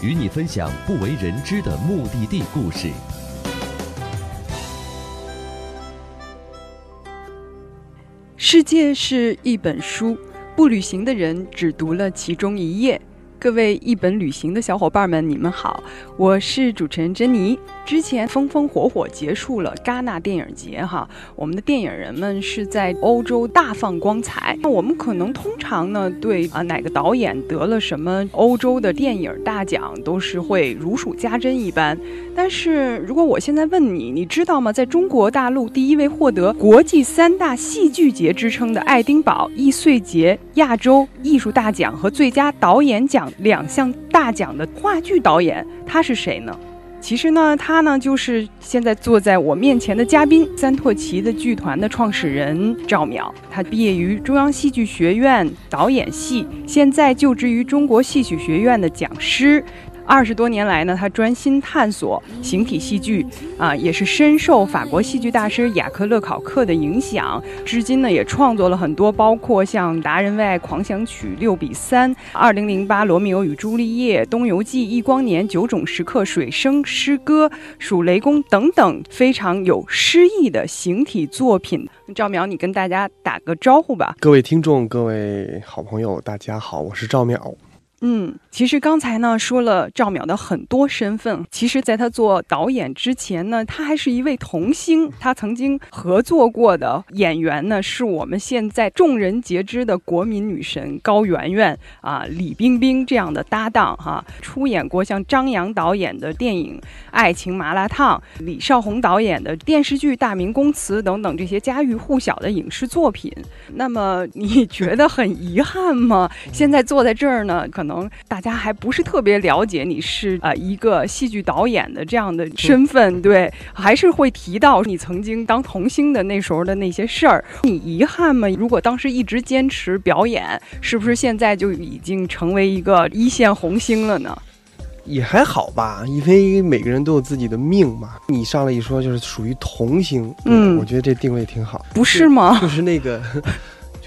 与你分享不为人知的目的地故事。世界是一本书，不旅行的人只读了其中一页。各位一本旅行的小伙伴们，你们好，我是主持人珍妮。之前风风火火结束了戛纳电影节，哈，我们的电影人们是在欧洲大放光彩。那我们可能通常呢，对啊哪个导演得了什么欧洲的电影大奖，都是会如数家珍一般。但是如果我现在问你，你知道吗？在中国大陆第一位获得国际三大戏剧节之称的爱丁堡易碎节亚洲艺术大奖和最佳导演奖两项大奖的话剧导演，他是谁呢？其实呢，他呢就是现在坐在我面前的嘉宾三拓奇的剧团的创始人赵淼。他毕业于中央戏剧学院导演系，现在就职于中国戏曲学院的讲师。二十多年来呢，他专心探索形体戏剧，啊，也是深受法国戏剧大师雅克勒考克的影响。至今呢，也创作了很多，包括像《达人为爱狂想曲》六比三、二零零八《罗密欧与朱丽叶》、《东游记》、《忆光年》、《九种时刻》、水声诗歌、数雷公等等非常有诗意的形体作品。赵淼，你跟大家打个招呼吧。各位听众，各位好朋友，大家好，我是赵淼。嗯，其实刚才呢说了赵淼的很多身份，其实在他做导演之前呢，他还是一位童星。他曾经合作过的演员呢，是我们现在众人皆知的国民女神高圆圆啊、李冰冰这样的搭档哈、出演过像张扬导演的电影《爱情麻辣烫》，李少红导演的电视剧《大明宫词》等等这些家喻户晓的影视作品。那么你觉得很遗憾吗？现在坐在这儿呢，可能大家还不是特别了解你是呃一个戏剧导演的这样的身份，对，还是会提到你曾经当童星的那时候的那些事儿。你遗憾吗？如果当时一直坚持表演，是不是现在就已经成为一个一线红星了呢？也还好吧，因为每个人都有自己的命嘛。你上来一说就是属于童星，嗯我觉得这定位挺好。不是吗？就是那个，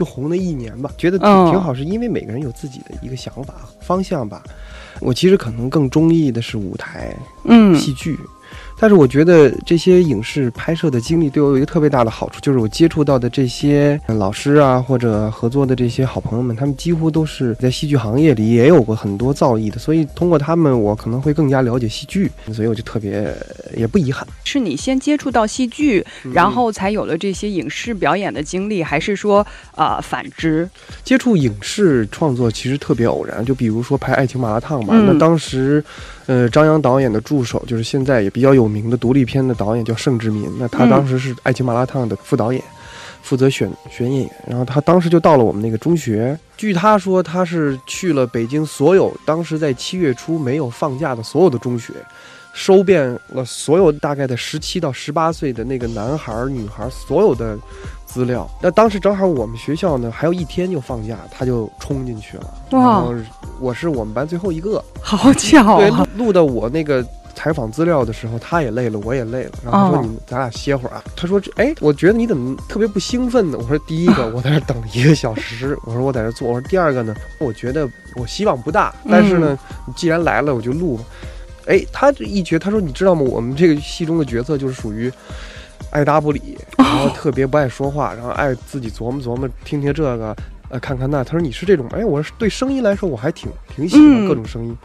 就红了一年吧，觉得挺、嗯挺好，是因为每个人有自己的一个想法方向吧。我其实可能更中意的是舞台嗯戏剧。但是我觉得这些影视拍摄的经历对我有一个特别大的好处，就是我接触到的这些呃老师啊，或者合作的这些好朋友们，他们几乎都是在戏剧行业里也有过很多造诣的，所以通过他们，我可能会更加了解戏剧，所以我就特别呃也不遗憾。是你先接触到戏剧，嗯然后才有了这些影视表演的经历，还是说呃反之？接触影视创作其实特别偶然，就比如说拍《爱情麻辣烫》吧，嗯那当时，呃，张扬导演的助手就是现在也比较有名的独立片的导演叫盛志民，那他嗯当时是《爱情麻辣烫》的副导演。负责选选演员，然后他当时就到了我们那个中学。据他说，他是去了北京所有当时在七月初没有放假的所有的中学，收遍了所有大概的十七到十八岁的那个男孩儿、女孩儿所有的资料。那当时正好我们学校呢还有一天就放假，他就冲进去了。哇然后我是我们班最后一个。好巧对，啊！录录到我那个采访资料的时候，他也累了，我也累了。然后他说哦：“你咱俩歇会儿啊。”他说：“这哎，我觉得你怎么特别不兴奋呢？”我说：“第一个，我在这等了一个小时。我说我在这儿坐。我说第二个呢，我觉得我希望不大，但是呢，你既然来了，我就录吧。哎，他这一觉，他说：“你知道吗？我们这个戏中的角色就是属于爱搭不理，然后特别不爱说话，然后爱自己琢磨琢磨，听听这个，呃，看看那。”他说：“你是这种？哎，我是对声音来说，我还挺挺喜欢嗯各种声音。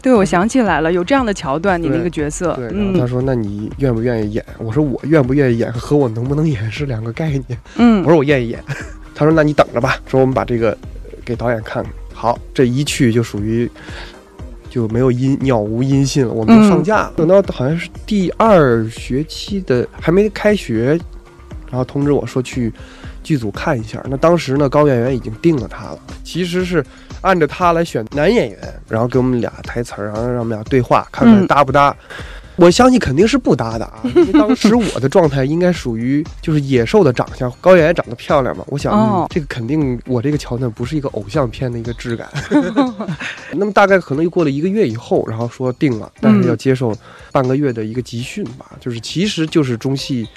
对，我想起来了，有这样的桥段，你那个角色，对，然后他嗯说：“那你愿不愿意演？”我说：“我愿不愿意演和我能不能演是两个概念。”嗯我说：“我愿意演。”他说：“那你等着吧。”说我们把这个呃给导演看看。好，这一去就属于就没有音鸟无音信了，我们就放假了。等到好像是第二学期的还没开学，然后通知我说去剧组看一下。那当时呢，高圆圆已经定了他了，其实是按着他来选男演员，然后给我们俩台词儿，然后让我们俩对话，看看嗯搭不搭。我相信肯定是不搭的啊，因为当时我的状态应该属于就是野兽的长相，高圆圆长得漂亮嘛，我想、哦嗯、这个肯定我这个桥段不是一个偶像片的一个质感。那么大概可能又过了一个月以后，然后说定了，但是要接受半个月的一个集训吧，就是其实就是中戏。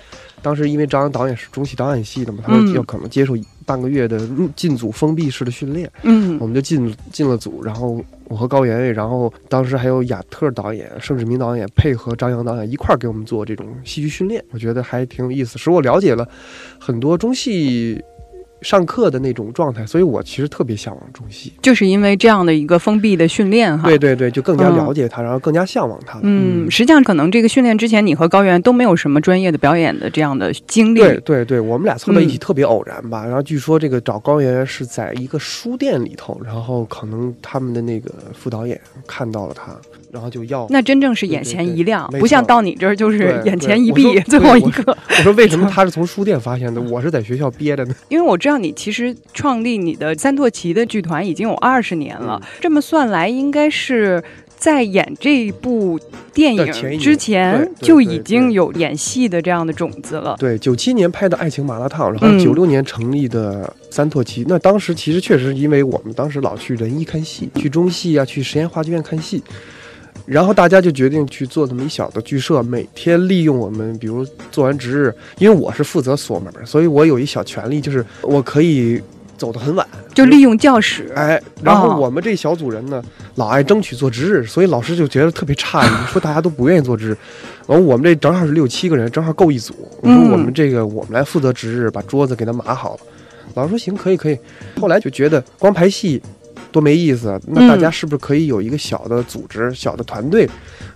当时因为张扬导演是中戏导演系的嘛，他说嗯要可能接受半个月的入进组封闭式的训练，嗯。我们就进进了组，然后我和高圆圆，然后当时还有亚特导演、盛志明导演配合张扬导演一块儿给我们做这种戏剧训练，我觉得还挺有意思，使我了解了很多中戏上课的那种状态，所以我其实特别向往中戏。就是因为这样的一个封闭的训练哈。对对对，就更加嗯了解它，然后更加向往他。嗯，实际上可能这个训练之前，你和高原都没有什么专业的表演的这样的经历。对对对，我们俩凑在一起嗯特别偶然吧。然后据说这个找高圆圆是在一个书店里头，然后可能他们的那个副导演看到了他，然后就要。那真正是眼前一亮，对对对不像到你这儿就是眼前一闭，最后一个。我说为什么 他是从书店发现的，我是在学校憋着呢？因为我知道你其实创立你的三拓奇的剧团已经有二十年了，嗯这么算来，应该是在演这部电影之前就已经有演戏的这样的种子了。对，九七年拍的《爱情麻辣烫》，然后嗯九六年成立的三拓奇。那当时其实确实是因为我们当时老去仁义看戏，去中戏啊，去实验话剧院看戏。然后大家就决定去做这么一小的剧社，每天利用我们，比如做完值日，因为我是负责锁门，所以我有一小权利，就是我可以走得很晚，就利用教室，哎，然后哦我们这小组人呢，老爱争取做值日，所以老师就觉得特别诧异，说大家都不愿意做值日。完，我们这正好是六七个人，正好够一组。我说嗯我们这个我们来负责值日，把桌子给他码好了。老师说行，可以可以。后来就觉得光排戏多没意思，那大家嗯是不是可以有一个小的组织、小的团队，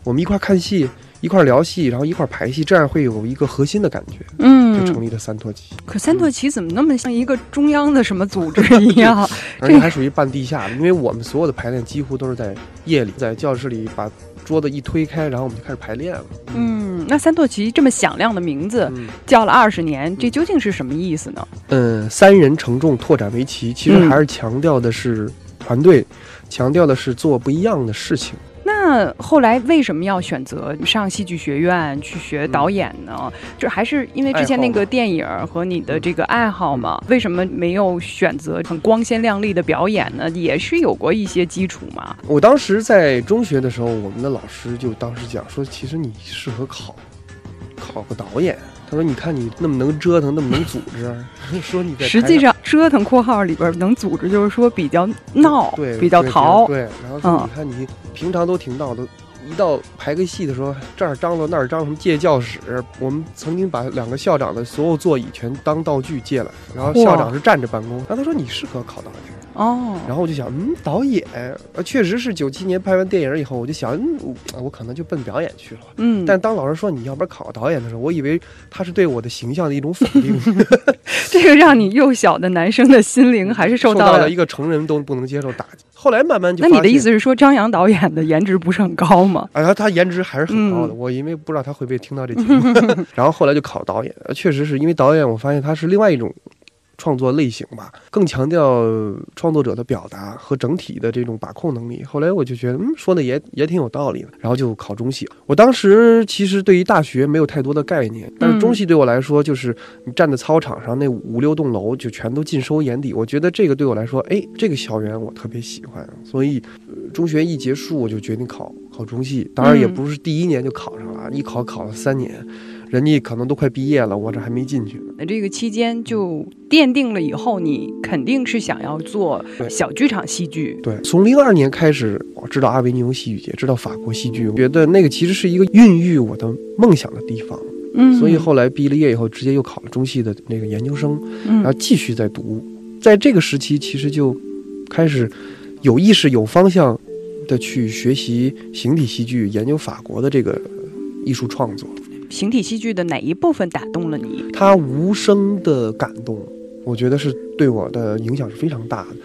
我们一块儿看戏，一块儿聊戏，然后一块儿排戏，这样会有一个核心的感觉。嗯就成嗯，立了三拓旗，可三拓旗怎么那么像一个中央的什么组织一样？而且还属于半地下的，因为我们所有的排练几乎都是在夜里，在教室里把桌子一推开，然后我们就开始排练了。嗯，那三拓旗这么响亮的名字嗯叫了二十年，这究竟是什么意思呢？嗯，三人承重拓展围棋，其实嗯还是强调的是团队，强调的是做不一样的事情。那后来为什么要选择上戏剧学院去学导演呢？就还是因为之前那个电影和你的这个爱好吗？为什么没有选择很光鲜亮丽的表演呢？也是有过一些基础嘛。我当时在中学的时候，我们的老师就当时讲说，其实你适合考考个导演。他说：“你看你那么能折腾，那么能组织，说你在实际上，折腾（括号里边能组织）就是说比较闹，对比较淘。对，然后你看你平常都挺闹的，一到排个戏的时候，这儿张罗那儿张罗，什么借教室，我们曾经把两个校长的所有座椅全当道具借来，然后校长是站着办公。然后他说你适合考导演，哦，然后我就想，嗯，导演，呃，确实是九七年拍完电影以后，我就想，嗯，我我可能就奔表演去了。嗯，但当老师说你要不然考导演的时候，我以为他是对我的形象的一种否定，这个让你幼小的男生的心灵还是受受到了了一个成人都不能接受打击。后来慢慢就那你的意思是说，张扬导演的颜值不是很高吗？啊，他他颜值还是很高的。嗯我因为不知道他会不会听到这节目，然后后来就考导演，呃确实是因为导演，我发现他是另外一种创作类型吧，更强调创作者的表达和整体的这种把控能力。后来我就觉得，嗯，说的也也挺有道理的，然后就考中戏。我当时其实对于大学没有太多的概念，但是中戏对我来说，就是你站在操场上那五六栋楼就全都尽收眼底。我觉得这个对我来说，哎，这个校园我特别喜欢，所以。呃中学一结束，我就决定考考中戏。当然也嗯不是第一年就考上了，一考考了三年，人家可能都快毕业了，我这还没进去呢。那这个期间就奠定了以后，你肯定是想要做小剧场戏剧。对，从零二年开始，我知道阿维尼翁戏剧节，知道法国戏剧，我觉得那个其实是一个孕育我的梦想的地方。嗯所以后来毕了业以后，直接又考了中戏的那个研究生，嗯然后继续在读。在这个时期，其实就开始有意识、有方向的去学习形体戏剧，研究法国的这个艺术创作。形体戏剧的哪一部分打动了你？他无声的感动，我觉得是对我的影响是非常大的。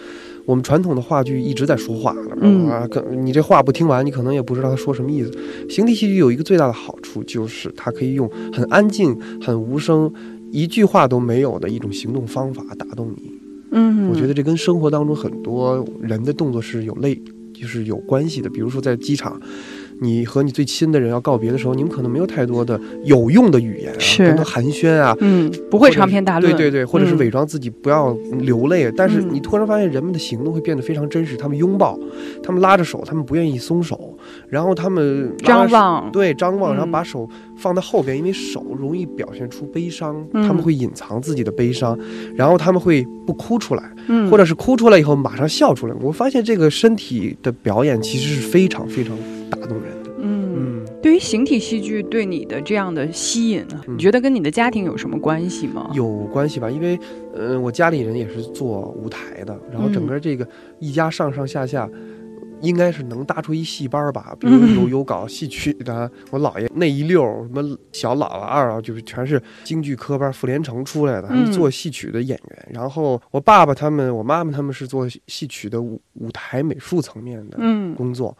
我们传统的话剧一直在说话，嗯啊，可你这话不听完，你可能也不知道他说什么意思。形体戏剧有一个最大的好处，就是它可以用很安静、很无声、一句话都没有的一种行动方法打动你。嗯我觉得这跟生活当中很多人的动作是有类，就是有关系的。比如说在机场，你和你最亲的人要告别的时候，你们可能没有太多的有用的语言啊，是。跟他寒暄啊，嗯，不会长篇大论，对对对，或者是嗯伪装自己不要流泪，但是嗯。你突然发现人们的行动会变得非常真实，他们拥抱，他们拉着手，他们不愿意松手，然后他们张望，对张望，然后嗯把手放在后边，因为手容易表现出悲伤，嗯。他们会隐藏自己的悲伤，然后他们会不哭出来，嗯，或者是哭出来以后马上笑出来。我发现这个身体的表演其实是非常非常打动人的。嗯。嗯，对于形体戏剧对你的这样的吸引，嗯你觉得跟你的家庭有什么关系吗？有关系吧？因为，呃，我家里人也是做舞台的，然后整嗯个这个一家上上下下。应该是能搭出一戏班儿吧，比如嗯有有搞戏曲的，我姥爷那一溜儿，什么小姥姥二啊，就是全是京剧科班傅连城出来的，他们嗯做戏曲的演员。然后我爸爸他们，我妈妈他们是做戏曲的舞舞台美术层面的嗯工作，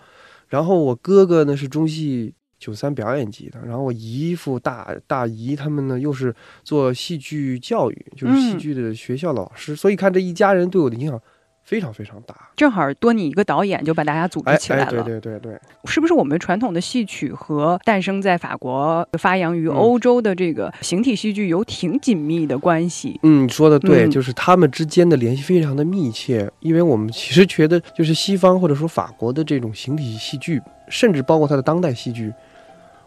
然后我哥哥呢是中戏九三表演级的，然后我姨父大大姨他们呢又是做戏剧教育，就是戏嗯。剧的学校老师，所以看这一家人对我的影响非常非常大。正好多你一个导演就把大家组织起来了，对对对对，是不是我们传统的戏曲和诞生在法国、发扬于嗯欧洲的这个形体戏剧有挺紧密的关系？嗯，你说的对，嗯就是他们之间的联系非常的密切，因为我们其实觉得，就是西方或者说法国的这种形体戏剧，甚至包括它的当代戏剧，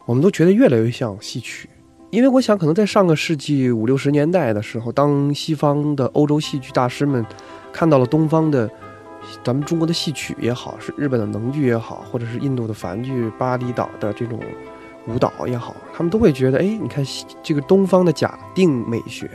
我们都觉得越来越像戏曲。因为我想，可能在上个世纪五六十年代的时候，当西方的欧洲戏剧大师们看到了东方的咱们中国的戏曲也好，是日本的能剧也好，或者是印度的梵剧、巴厘岛的这种舞蹈也好，他们都会觉得，哎，你看这个东方的假定美学、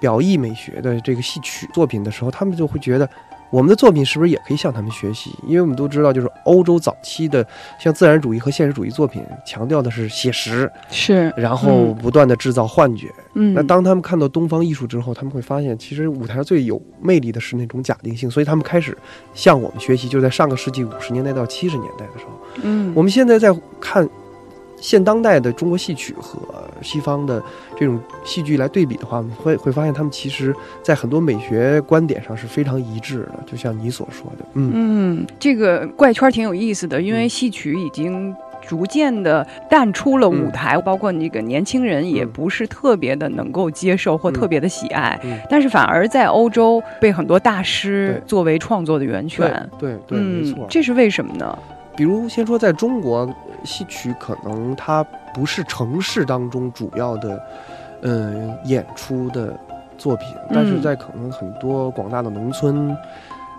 表意美学的这个戏曲作品的时候，他们就会觉得。我们的作品是不是也可以向他们学习？因为我们都知道，就是欧洲早期的像自然主义和现实主义作品，强调的是写实，是，然后不断的制造幻觉。嗯，那当他们看到东方艺术之后，他们会发现，其实舞台上最有魅力的是那种假定性，所以他们开始向我们学习。就是在上个世纪五十年代到七十年代的时候，嗯，我们现在在看现当代的中国戏曲和西方的这种戏剧来对比的话，我们会会发现他们其实在很多美学观点上是非常一致的，就像你所说的，嗯嗯，这个怪圈挺有意思的，因为嗯戏曲已经。逐渐的淡出了舞嗯台，包括那个年轻人也嗯不是特别的能够接受或嗯特别的喜爱，嗯，但是反而在欧洲被很多大师作为创作的源对泉。对对，没错嗯，。这是为什么呢？比如先说在中国，戏曲可能它不是城市当中主要的，嗯，演出的作品，但是嗯在可能很多广大的农村，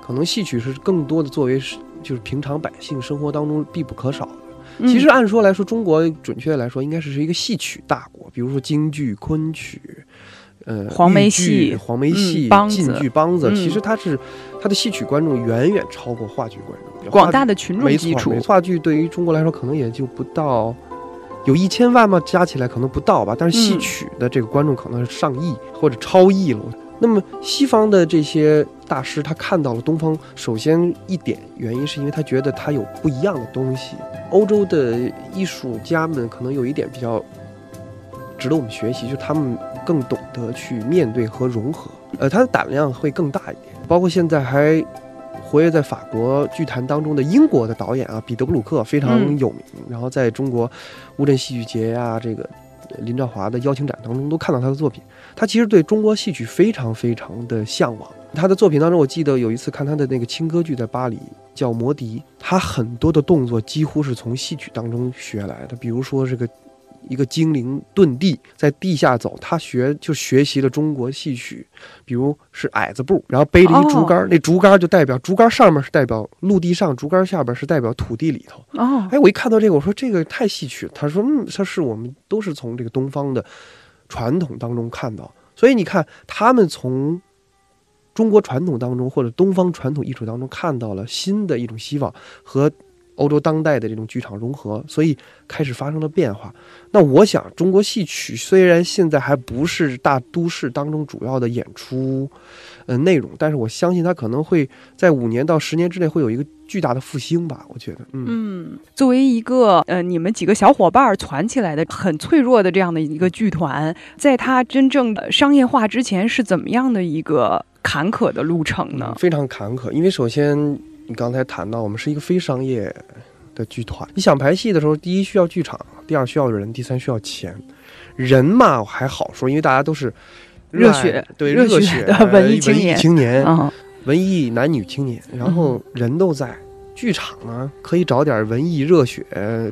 可能戏曲是更多的作为是就是平常百姓生活当中必不可少的。其实嗯按说来说，中国准确的来说应该是是一个戏曲大国，比如说京剧、昆曲。呃，黄梅戏黄梅嗯戏、晋剧、梆子，嗯其实它是它的戏曲观众远远超过话剧观众。广大的群众没基础，话剧对于中国来说，可能也就不到有一千万吗？加起来可能不到吧。但是戏嗯曲的这个观众可能是上亿或者超亿了。那么西方的这些大师，他看到了东方，首先一点原因是因为他觉得他有不一样的东西。欧洲的艺术家们可能有一点比较值得我们学习，就是他们更懂得去面对和融合，呃，他的胆量会更大一点。包括现在还活跃在法国剧坛当中的英国的导演啊，彼得·布鲁克非常嗯有名。然后在中国乌镇戏剧节呀、这个呃林兆华的邀请展当中都看到他的作品。他其实对中国戏曲非常非常的向往。他的作品当中，我记得有一次看他的那个轻歌剧在巴黎叫《魔笛》，他很多的动作几乎是从戏曲当中学来的，比如说这个。一个精灵遁地，在地下走，他学就学习了中国戏曲，比如是矮子步，然后背着一竹竿，哦那竹竿就代表竹竿上面是代表陆地上，竹竿下边是代表土地里头。哦，哎，我一看到这个，我说这个太戏曲了。他说，嗯，他是我们都是从这个东方的传统当中看到，所以你看，他们从中国传统当中或者东方传统艺术当中看到了新的一种希望和欧洲当代的这种剧场融合，所以开始发生了变化。那我想，中国戏曲虽然现在还不是大都市当中主要的演出呃内容，但是我相信它可能会在五年到十年之内会有一个巨大的复兴吧。我觉得，嗯嗯，作为一个呃，你们几个小伙伴儿攒起来的很脆弱的这样的一个剧团，在它真正的商业化之前是怎么样的一个坎坷的路程呢？非常坎坷，因为首先你刚才谈到，我们是一个非商业的剧团。你想排戏的时候，第一需要剧场，第二需要人，第三需要钱。人嘛还好说，因为大家都是热血对热血 文艺青文艺年青年，嗯文艺男女青年，然后人都在。剧场呢，可以找点文艺热血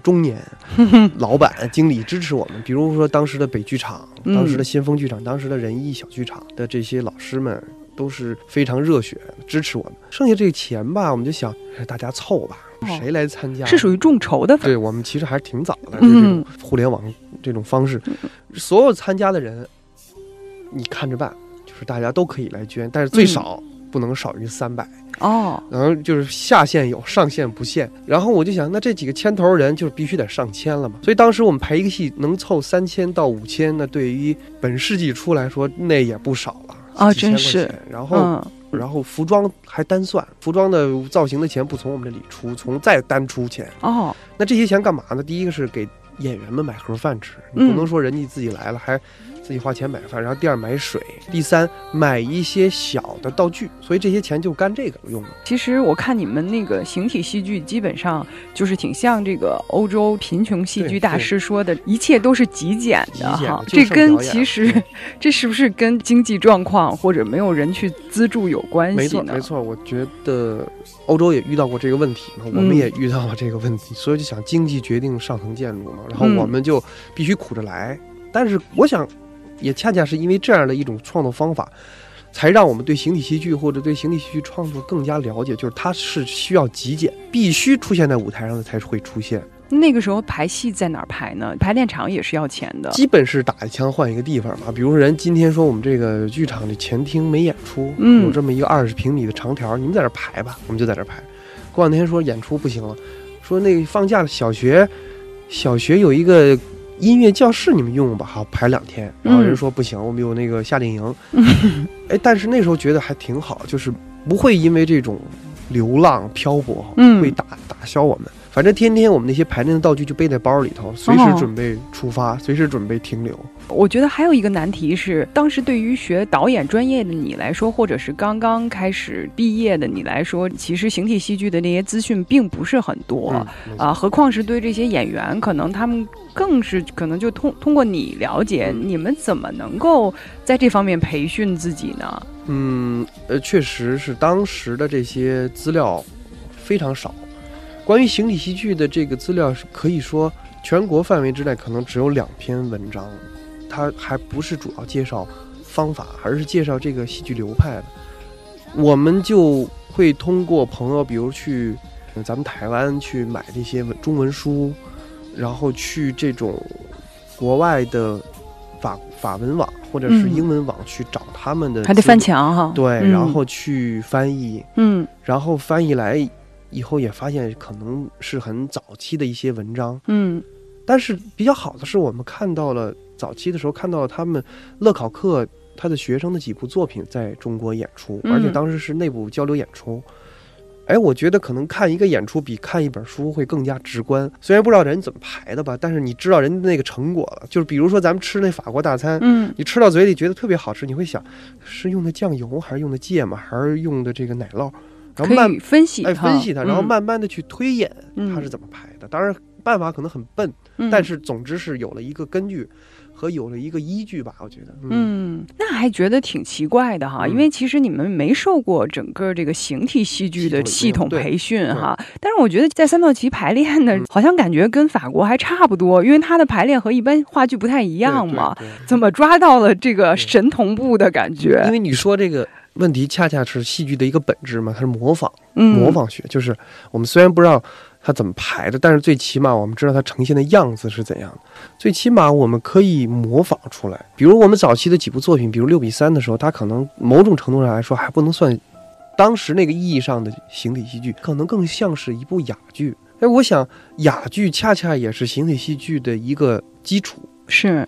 中年 老板、经理支持我们，比如说当时的北剧场、嗯当时的先锋剧场、当时的仁义小剧场的这些老师们，都是非常热血支持我们。剩下这个钱吧，我们就想哎大家凑吧，哦谁来参加？是属于众筹的，对我们其实还是挺早的，这种互联网这种方式，所有参加的人，你看着办，就是大家都可以来捐，但是最少不能少于三百、哦，然后就是下限有，上限不限。然后我就想，那这几个牵头人就是必须得上千了嘛。所以当时我们排一个戏能凑三千到五千，那对于本世纪初来说，那也不少了啊几千块真是钱然后。嗯然后服装还单算，服装的造型的钱不从我们这里出，从再单出钱。哦，那这些钱干嘛呢？第一个是给演员们买盒饭吃，嗯你不能说人家自己来了还自己花钱买饭。然后第二买水，第三买一些小的道具，所以这些钱就干这个用了。其实我看你们那个形体戏剧，基本上就是挺像这个欧洲贫穷戏剧大师说的，一切都是极简的哈。这跟其实 这是不是跟经济状况或者没有人去资助有关系呢？错没错，我觉得欧洲也遇到过这个问题嘛，我们嗯也遇到了这个问题，所以就想经济决定上层建筑嘛，然后嗯我们就必须苦着来。但是我想，也恰恰是因为这样的一种创作方法。才让我们对形体戏剧或者对形体戏剧创作更加了解，就是它是需要极简，必须出现在舞台上的才会出现。那个时候排戏在哪儿排呢？排练场也是要钱的。基本是打一枪换一个地方嘛。比如说人今天说我们这个剧场的前厅没演出，嗯有这么一个二十平米的长条，你们在这儿排吧，我们就在这儿排。过两天说演出不行了，说那个放假了，小学小学有一个音乐教室，你们用吧，好排两天。然后人说不行，我们有那个夏令营。哎，但是那时候觉得还挺好，就是不会因为这种流浪漂泊嗯会打打消我们。反正天天我们那些排练的道具就背在包里头，随时哦准备出发，随时准备停留。我觉得还有一个难题是，当时对于学导演专业的你来说，或者是刚刚开始毕业的你来说，其实形体戏剧的那些资讯并不是很多。嗯，啊，何况是对这些演员，可能他们更是可能就通通过你了解，嗯你们怎么能够在这方面培训自己呢？嗯，呃，确实是当时的这些资料非常少。关于形体戏剧的这个资料是可以说全国范围之内可能只有两篇文章，它还不是主要介绍方法，而是介绍这个戏剧流派的。我们就会通过朋友，比如去呃咱们台湾去买这些文中文书，然后去这种国外的法法文网或者是嗯英文网去找他们的，还得翻。墙哈。对，嗯然后去翻译，嗯然后翻译来以后也发现可能是很早期的一些文章，嗯但是比较好的是我们看到了早期的时候看到了他们乐考课他的学生的几部作品在中国演出，嗯而且当时是内部交流演出。哎，我觉得可能看一个演出比看一本书会更加直观。虽然不知道人怎么排的吧，但是你知道人家那个成果了。就是比如说咱们吃那法国大餐，嗯你吃到嘴里觉得特别好吃，你会想是用的酱油还是用的芥末还是用的这个奶酪，然后慢分析哎分析它，然后嗯慢慢的去推演嗯它是怎么排的。当然办法可能很笨，嗯但是总之是有了一个根据和有了一个依据吧，我觉得。嗯，嗯，那还觉得挺奇怪的哈，嗯因为其实你们没受过整个这个形体戏剧的系系统培训哈，但是我觉得在三道旗排练呢，好像感觉跟法国还差不多，因为它的排练和一般话剧不太一一样嘛。怎么抓到了这个神同步的感觉因？为你说这个问题恰恰是戏剧的一个本质嘛，它是模仿。嗯，模仿学，就是我们虽然不知道它怎么排的，但是最起码我们知道它呈现的样子是怎样的。最起码我们可以模仿出来。比如我们早期的几部作品，比如六比三的时候，它可能某种程度上来说还不能算当时那个意义上的形体戏剧，可能更像是一部哑剧。哎，我想哑剧恰恰也是形体戏剧的一个基础。是，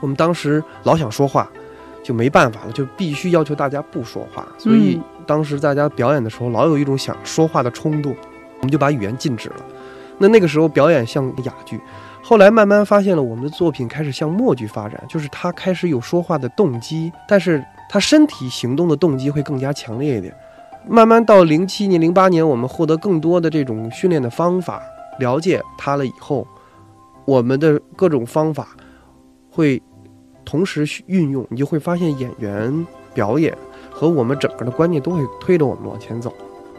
我们当时老想说话，就没办法了，就必须要求大家不说话。所以嗯当时大家表演的时候，老有一种想说话的冲动，我们就把语言禁止了。那那个时候表演像哑剧，后来慢慢发现了我们的作品开始向默剧发展，就是他开始有说话的动机，但是他身体行动的动机会更加强烈一点。慢慢到零七年、零八年，我们获得更多的这种训练的方法，了解他了以后，我们的各种方法会同时运用，你就会发现演员表演和我们整个的观念都会推着我们往前走。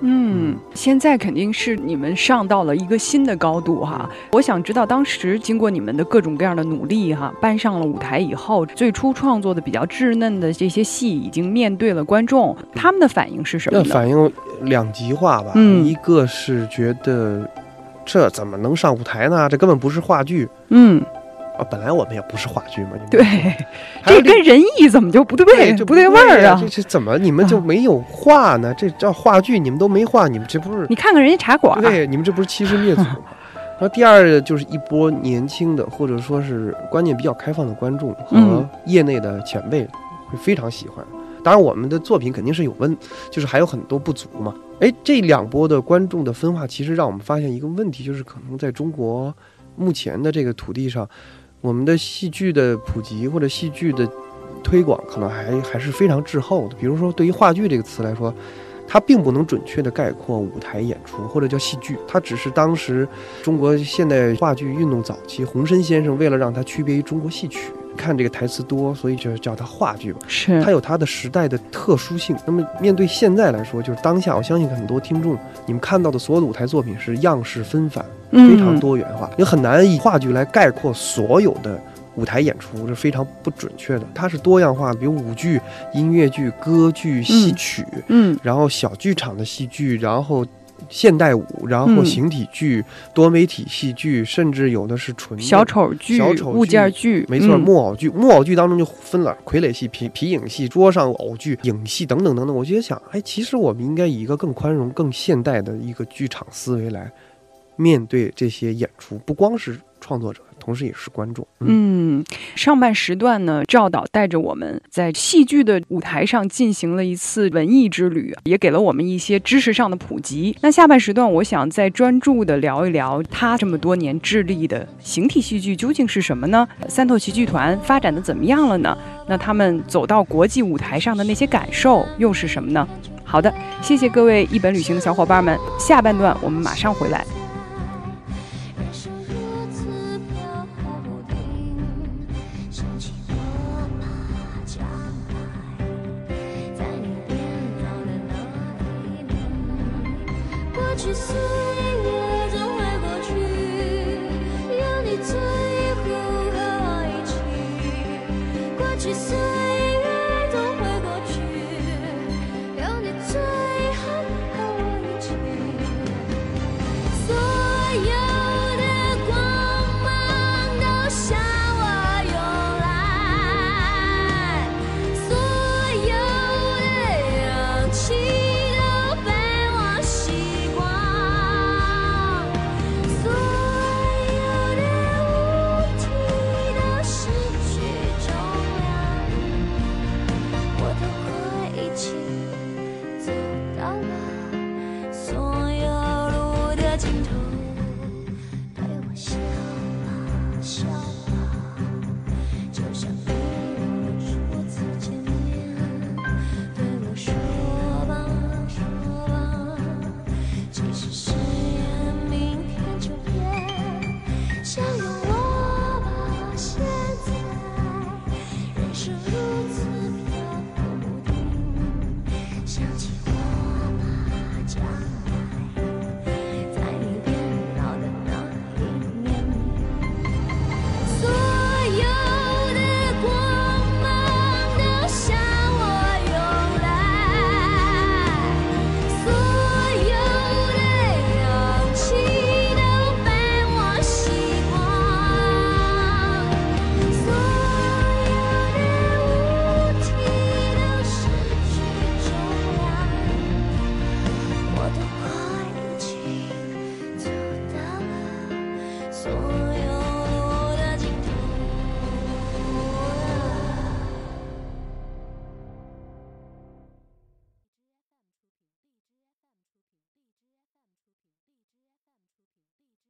嗯，现在肯定是你们上到了一个新的高度哈。我想知道，当时经过你们的各种各样的努力哈，搬上了舞台以后，最初创作的比较稚嫩的这些戏，已经面对了观众，他们的反应是什么呢？反应两极化吧，嗯一个是觉得这怎么能上舞台呢？这根本不是话剧嗯，啊！本来我们也不是话剧嘛，你们对，这跟仁义怎么就不对就不对味儿啊这？这怎么你们就没有话呢？这叫话剧，你们都没话，你们这不是你看看人家茶馆，对，你们这不是欺师灭祖吗？然后第二就是一波年轻的，或者说是观念比较开放的观众和嗯业内的前辈会非常喜欢。当然，我们的作品肯定是有问，就是还有很多不足嘛。哎，这两波的观众的分化，其实让我们发现一个问题，就是可能在中国目前的这个土地上，我们的戏剧的普及或者戏剧的推广，可能还还是非常滞后的。比如说，对于话剧这个词来说，它并不能准确的概括舞台演出或者叫戏剧，它只是当时中国现代话剧运动早期，洪深先生为了让它区别于中国戏曲，看这个台词多，所以就叫它话剧吧。是它有它的时代的特殊性。那么面对现在来说，就是当下，我相信很多听众，你们看到的所有的舞台作品是样式纷繁，非常嗯多元化，也很难以话剧来概括所有的舞台演出，是非常不准确的。它是多样化的，比如舞剧、音乐剧、歌剧、戏曲，嗯然后小剧场的戏剧，然后。现代舞，然后嗯形体剧、多媒体戏剧，甚至有的是纯的小丑剧、小丑物件剧，没错，嗯木偶剧，木偶剧当中就分了傀儡戏、皮皮影戏、桌上偶剧、影戏等等等等。我觉得想，哎，其实我们应该以一个更宽容、更现代的一个剧场思维来面对这些演出，不光是创作者，同时也是观众。嗯，上半时段呢，赵导带着我们在戏剧的舞台上进行了一次文艺之旅，也给了我们一些知识上的普及。那下半时段，我想再专注的聊一聊他这么多年致力的形体戏剧究竟是什么呢？三头旗剧团发展的怎么样了呢？那他们走到国际舞台上的那些感受又是什么呢？好的，谢谢各位一本旅行的小伙伴们，下半段我们马上回来。